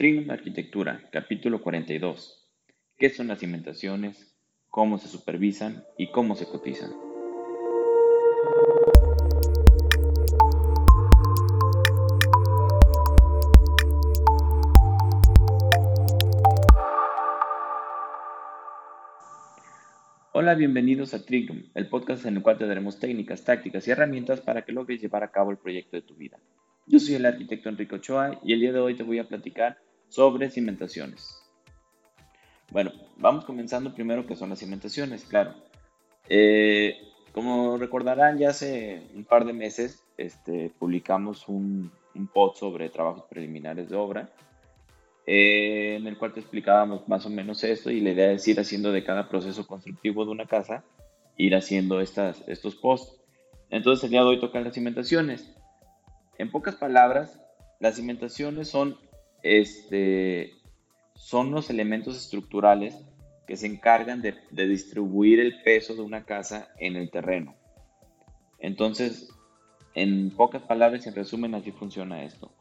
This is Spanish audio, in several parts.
Trignum Arquitectura, capítulo 42. ¿Qué son las cimentaciones? ¿Cómo se supervisan? ¿Y cómo se cotizan? Hola, bienvenidos a Trignum, el podcast en el cual te daremos técnicas, tácticas y herramientas para que logres llevar a cabo el proyecto de tu vida. Yo soy el arquitecto Enrico Ochoa y el día de hoy te voy a platicar sobre cimentaciones. Bueno, vamos comenzando primero que son las cimentaciones, claro. Eh, como recordarán, ya hace un par de meses este, publicamos un, un post sobre trabajos preliminares de obra, eh, en el cual te explicábamos más o menos esto y la idea es ir haciendo de cada proceso constructivo de una casa, ir haciendo estas, estos posts. Entonces el día de hoy tocan las cimentaciones. En pocas palabras, las cimentaciones son este, son los elementos estructurales que se encargan de, distribuir el peso de una casa en el terreno. Entonces, en pocas palabras, en resumen, así funciona esto.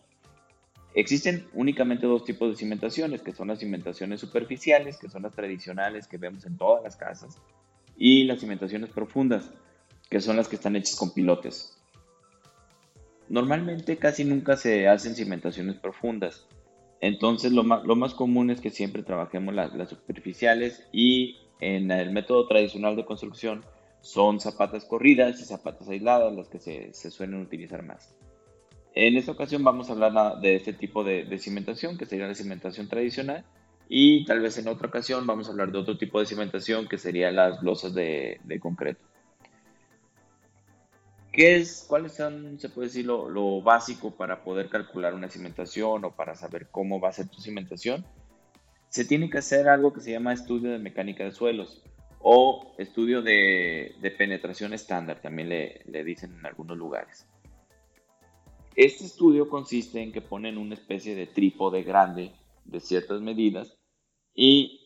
Existen únicamente dos tipos de cimentaciones, que son las cimentaciones superficiales, que son las tradicionales que vemos en todas las casas, y las cimentaciones profundas, que son las que están hechas con pilotes. Normalmente casi nunca se hacen cimentaciones profundas, entonces, lo más, común es que siempre trabajemos las, superficiales y en el método tradicional de construcción son zapatas corridas y zapatas aisladas las que se, suelen utilizar más. En esta ocasión vamos a hablar de este tipo de, cimentación, que sería la cimentación tradicional, y tal vez en otra ocasión vamos a hablar de otro tipo de cimentación, que serían las losas de concreto. ¿Qué es, ¿Cuáles son, se puede decir, lo, básico para poder calcular una cimentación o para saber cómo va a ser tu cimentación? Se tiene que hacer algo que se llama estudio de mecánica de suelos o estudio de, penetración estándar, también le, le, dicen en algunos lugares. Este estudio consiste en que ponen una especie de trípode grande de ciertas medidas y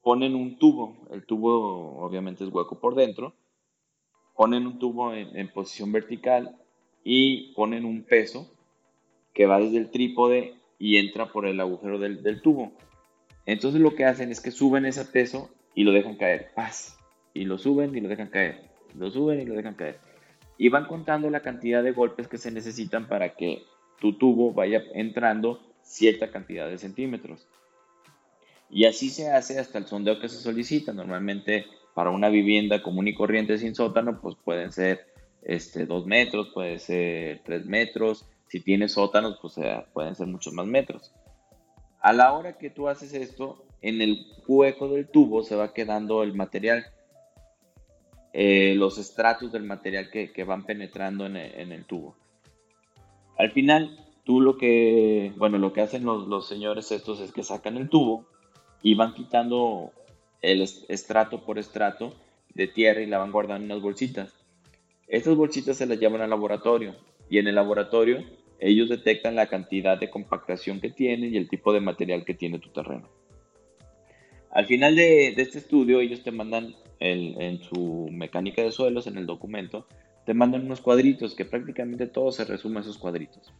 ponen un tubo. El tubo obviamente es hueco por dentro ponen un tubo en, posición vertical y ponen un peso que va desde el trípode y entra por el agujero del, tubo. Entonces lo que hacen es que suben ese peso y lo dejan caer. Paz. Y lo suben y lo dejan caer. Lo suben y lo dejan caer. Y van contando la cantidad de golpes que se necesitan para que tu tubo vaya entrando cierta cantidad de centímetros. Y así se hace hasta el sondeo que se solicita. Normalmente para una vivienda común y corriente sin sótano, pues pueden ser este, 2 metros, puede ser 3 metros. Si tienes sótanos, pues pueden ser muchos más metros. A la hora que tú haces esto, en el hueco del tubo se va quedando el material, eh, los estratos del material que, van penetrando en el, tubo. Al final, tú lo que, bueno, lo que hacen los, los señores estos es que sacan el tubo y van quitando el estrato por estrato de tierra y la van guardando en unas bolsitas. Estas bolsitas se las llevan al laboratorio y en el laboratorio ellos detectan la cantidad de compactación que tiene y el tipo de material que tiene tu terreno. Al final de, este estudio ellos te mandan en su mecánica de suelos, en el documento, te mandan unos cuadritos que prácticamente todo se resume a esos cuadritos.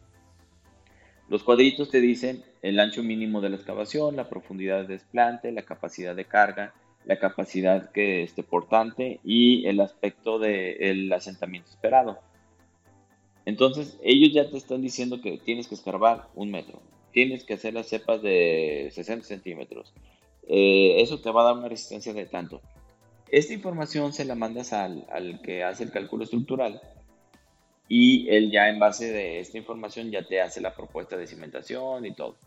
Los cuadritos te dicen el ancho mínimo de la excavación, la profundidad de desplante, la capacidad de carga, la capacidad que esté portante y el aspecto del asentamiento esperado. Entonces, ellos ya te están diciendo que tienes que escarbar un metro, tienes que hacer las cepas de 60 centímetros. Eh, eso te va a dar una resistencia de tanto. Esta información se la mandas al, al que hace el cálculo estructural y él ya en base de esta información ya te hace la propuesta de cimentación y todo.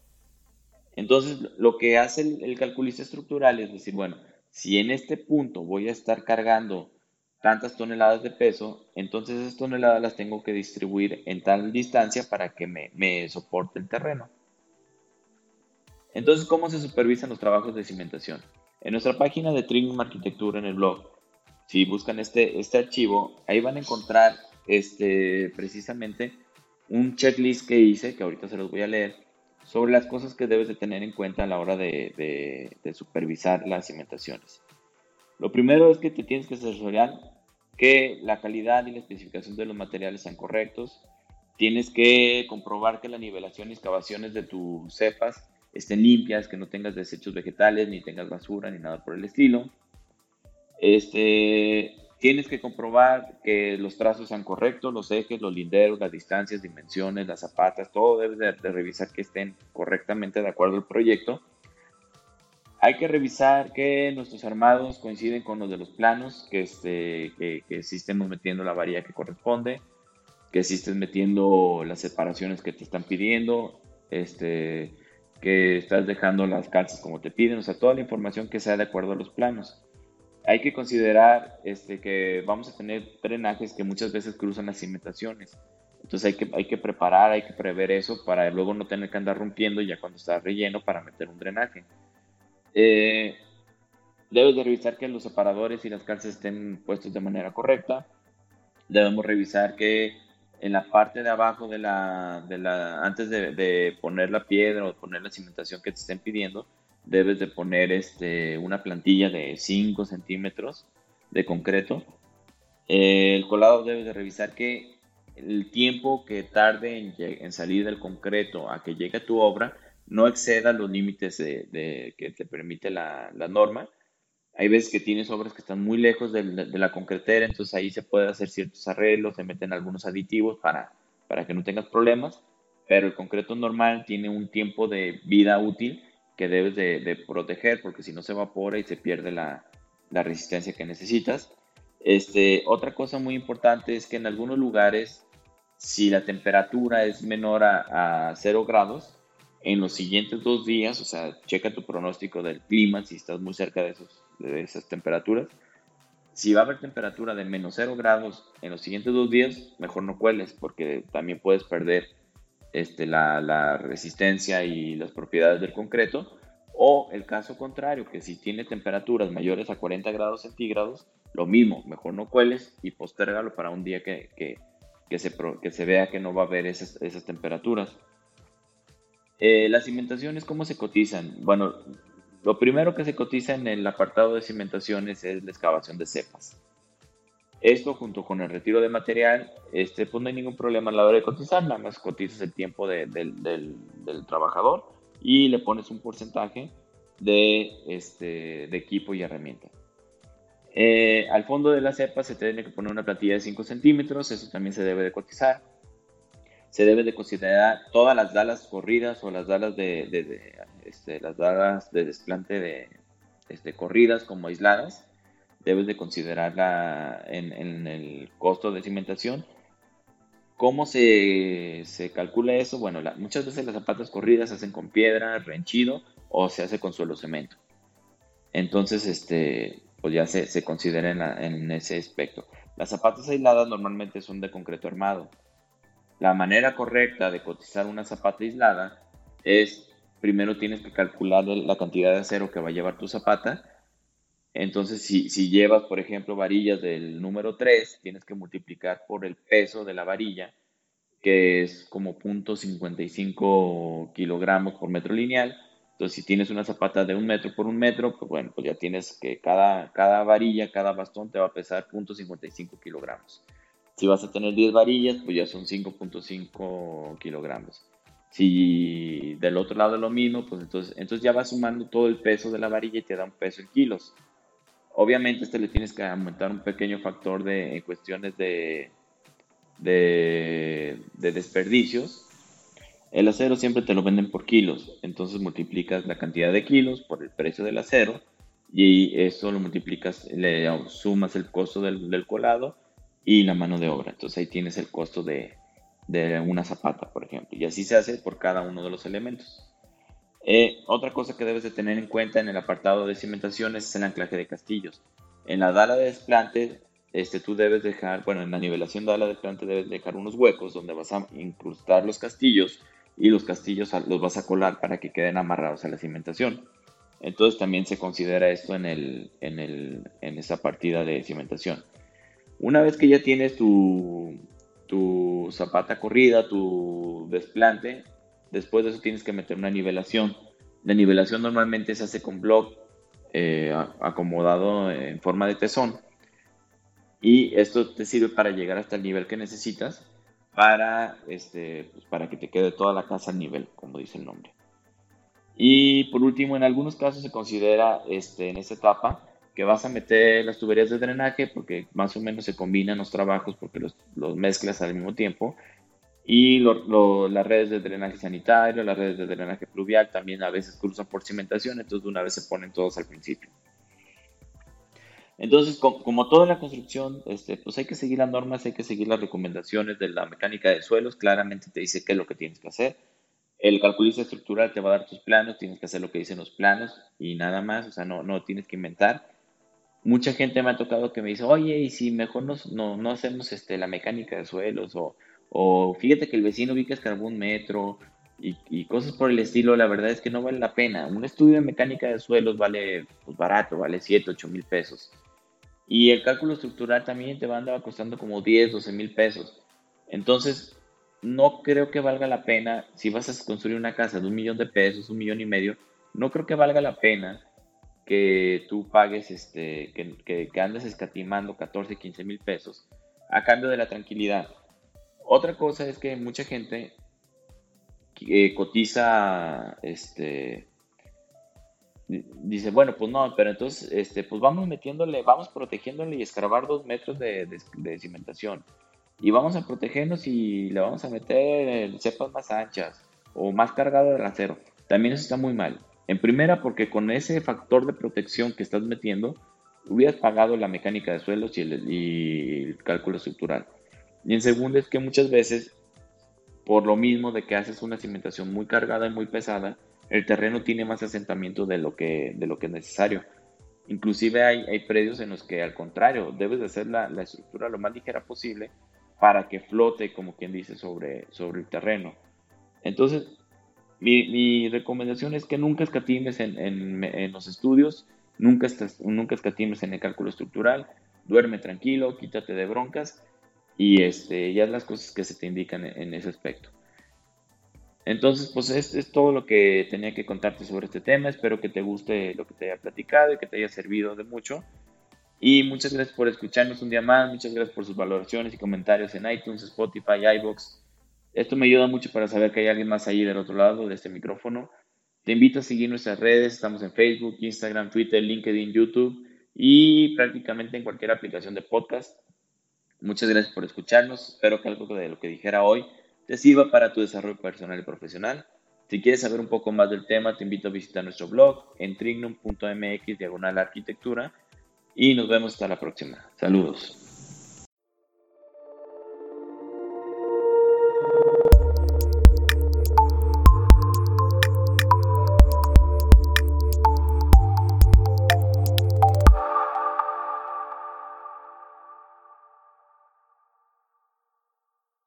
Entonces, lo que hace el, calculista estructural es decir, bueno, si en este punto voy a estar cargando tantas toneladas de peso, entonces esas toneladas las tengo que distribuir en tal distancia para que me, me soporte el terreno. Entonces, ¿cómo se supervisan los trabajos de cimentación? En nuestra página de Trignum Arquitectura en el blog, si buscan este, este archivo, ahí van a encontrar este, precisamente un checklist que hice, que ahorita se los voy a leer, sobre las cosas que debes de tener en cuenta a la hora de, supervisar las cimentaciones. Lo primero es que te tienes que asesorar que la calidad y la especificación de los materiales sean correctos. Tienes que comprobar que la nivelación y excavaciones de tus cepas estén limpias, que no tengas desechos vegetales, ni tengas basura, ni nada por el estilo. Este, tienes que comprobar que los trazos sean correctos, los ejes, los linderos, las distancias, dimensiones, las zapatas, todo debes de, revisar que estén correctamente de acuerdo al proyecto. Hay que revisar que nuestros armados coinciden con los de los planos, que, este, que, que estemos metiendo la varilla que corresponde, que sí estés metiendo las separaciones que te están pidiendo, este, que estás dejando las calzas como te piden, o sea, toda la información que sea de acuerdo a los planos. Hay que considerar este, que vamos a tener drenajes que muchas veces cruzan las cimentaciones. Entonces hay que, hay que preparar, hay que prever eso para luego no tener que andar rompiendo ya cuando está relleno para meter un drenaje. Eh, debes de revisar que los separadores y las calzas estén puestos de manera correcta. Debemos revisar que en la parte de abajo de la, de la antes de, poner la piedra o poner la cimentación que te estén pidiendo, debes de poner este, una plantilla de 5 centímetros de concreto. el colado debes de revisar que el tiempo que tarde en, salir del concreto a que llegue a tu obra no exceda los límites de, que te permite la, la norma hay veces que tienes obras que están muy lejos de, la concretera, entonces ahí se puede hacer ciertos arreglos, se meten algunos aditivos para, para que no tengas problemas, pero el concreto normal tiene un tiempo de vida útil que debes de, proteger porque si no se evapora y se pierde la, resistencia que necesitas. Este, otra cosa muy importante es que en algunos lugares, si la temperatura es menor a, a 0 grados, en los siguientes dos días, o sea, checa tu pronóstico del clima, si estás muy cerca de, de esas temperaturas. Si va a haber temperatura de menos 0 grados en los siguientes dos días, mejor no cueles, porque también puedes perder este, la, la resistencia y las propiedades del concreto. O el caso contrario, que si tiene temperaturas mayores a 40 grados centígrados, lo mismo, mejor no cueles y postérgalo para un día que, que, que, se, que se vea que no va a haber esas, esas temperaturas. Eh, las cimentaciones, ¿cómo se cotizan? Bueno, lo primero que se cotiza en el apartado de cimentaciones es la excavación de cepas. Esto junto con el retiro de material, este, pues no hay ningún problema a la hora de cotizar, nada más cotizas el tiempo del, trabajador y le pones un porcentaje de, este, de equipo y herramienta. Eh, al fondo de la cepa se tiene que poner una plantilla de 5 centímetros, eso también se debe de cotizar se debe de considerar todas las dalas corridas o las dalas de, este, las dalas de desplante de este, corridas como aisladas. Debes de considerarla en, el costo de cimentación. ¿Cómo se, calcula eso? Bueno, muchas veces las zapatas corridas se hacen con piedra, renchido o se hace con suelo cemento. Entonces, este, pues ya se, se considera en ese aspecto. Las zapatas aisladas normalmente son de concreto armado la manera correcta de cotizar una zapata aislada es, primero tienes que calcular la cantidad de acero que va a llevar tu zapata. Entonces, si, llevas, por ejemplo, varillas del número 3, tienes que multiplicar por el peso de la varilla, que es como 0.55 kilogramos por metro lineal. Entonces, si tienes una zapata de un metro por un metro, pues bueno, pues ya tienes que cada, cada varilla, cada bastón te va a pesar 0.55 kilogramos. Si vas a tener 10 varillas, pues ya son 5.5 kilogramos. Si del otro lado es lo mismo, pues entonces, entonces ya vas sumando todo el peso de la varilla y te da un peso en kilos. Obviamente este le tienes que aumentar un pequeño factor de, en cuestiones de, de, de desperdicios. El acero siempre te lo venden por kilos, entonces multiplicas la cantidad de kilos por el precio del acero y eso lo multiplicas, le sumas el costo del, del colado y la mano de obra. Entonces ahí tienes el costo de, una zapata, por ejemplo. Y así se hace por cada uno de los elementos. Eh, otra cosa que debes de tener en cuenta en el apartado de cimentaciones es el anclaje de castillos. En la dala de desplante, este, tú debes dejar, bueno, en la nivelación de ala de desplante debes dejar unos huecos donde vas a incrustar los castillos y los castillos los vas a colar para que queden amarrados a la cimentación. Entonces también se considera esto en, esa partida de cimentación. Una vez que ya tienes tu zapata corrida, tu desplante, después de eso tienes que meter una nivelación. La nivelación normalmente se hace con block eh, acomodado en forma de tesón. Y esto te sirve para llegar hasta el nivel que necesitas para, este, pues, para que te quede toda la casa al nivel, como dice el nombre. Y por último, en algunos casos se considera este, en esta etapa que vas a meter las tuberías de drenaje porque más o menos se combinan los trabajos porque los, los mezclas al mismo tiempo. Y las redes de drenaje sanitario, las redes de drenaje pluvial también a veces cruzan por cimentación, entonces de una vez se ponen todos al principio. Entonces, como, toda la construcción, este, pues hay que seguir las normas, hay que seguir las recomendaciones de la mecánica de suelos, claramente te dice qué es lo que tienes que hacer. El calculista estructural te va a dar tus planos, tienes que hacer lo que dicen los planos y nada más, o sea, no, no tienes que inventar mucha gente me ha tocado que me dice, oye, y si mejor no, no hacemos este, la mecánica de suelos, o, o fíjate que el vecino vi que escarbó un metro, y, cosas por el estilo, la verdad es que no vale la pena. Un estudio de mecánica de suelos vale pues, barato, vale 7, 8 mil pesos. Y el cálculo estructural también te va a andar costando como 10, 12 mil pesos. Entonces, no creo que valga la pena, si vas a construir una casa de un millón de pesos, un millón y medio, no creo que valga la pena que tú pagues, este, que, que, andes escatimando 14, 15 mil pesos a cambio de la tranquilidad. Otra cosa es que mucha gente eh, cotiza, este, dice, bueno, pues no, pero entonces, este, pues vamos metiéndole, vamos protegiéndole y escarbar dos metros de, cimentación. Y vamos a protegernos y le vamos a meter cepas más anchas o más cargado de acero. También eso está muy mal. En primera, porque con ese factor de protección que estás metiendo, hubieras pagado la mecánica de suelos y el, cálculo estructural. Y en segunda, es que muchas veces, por lo mismo de que haces una cimentación muy cargada y muy pesada, el terreno tiene más asentamiento de lo que, de lo que es necesario. Inclusive hay, hay predios en los que al contrario, debes de hacer la, la, estructura lo más ligera posible para que flote, como quien dice, sobre, sobre el terreno. Entonces, mi, recomendación es que nunca escatimes en, los estudios, nunca, nunca escatimes en el cálculo estructural, duerme tranquilo, quítate de broncas y este, ya las cosas que se te indican en, ese aspecto. Entonces, pues es, es, todo lo que tenía que contarte sobre este tema. Espero que te guste lo que te haya platicado y que te haya servido de mucho. Y muchas gracias por escucharnos un día más. Muchas gracias por sus valoraciones y comentarios en iTunes, Spotify, iBox esto me ayuda mucho para saber que hay alguien más ahí del otro lado de este micrófono. Te invito a seguir nuestras redes, estamos en Facebook, Instagram, Twitter, LinkedIn, YouTube y prácticamente en cualquier aplicación de podcast. Muchas gracias por escucharnos. Espero que algo de lo que dijera hoy te sirva para tu desarrollo personal y profesional. Si quieres saber un poco más del tema, te invito a visitar nuestro blog en trignum.mx diagonal arquitectura y nos vemos hasta la próxima. Saludos.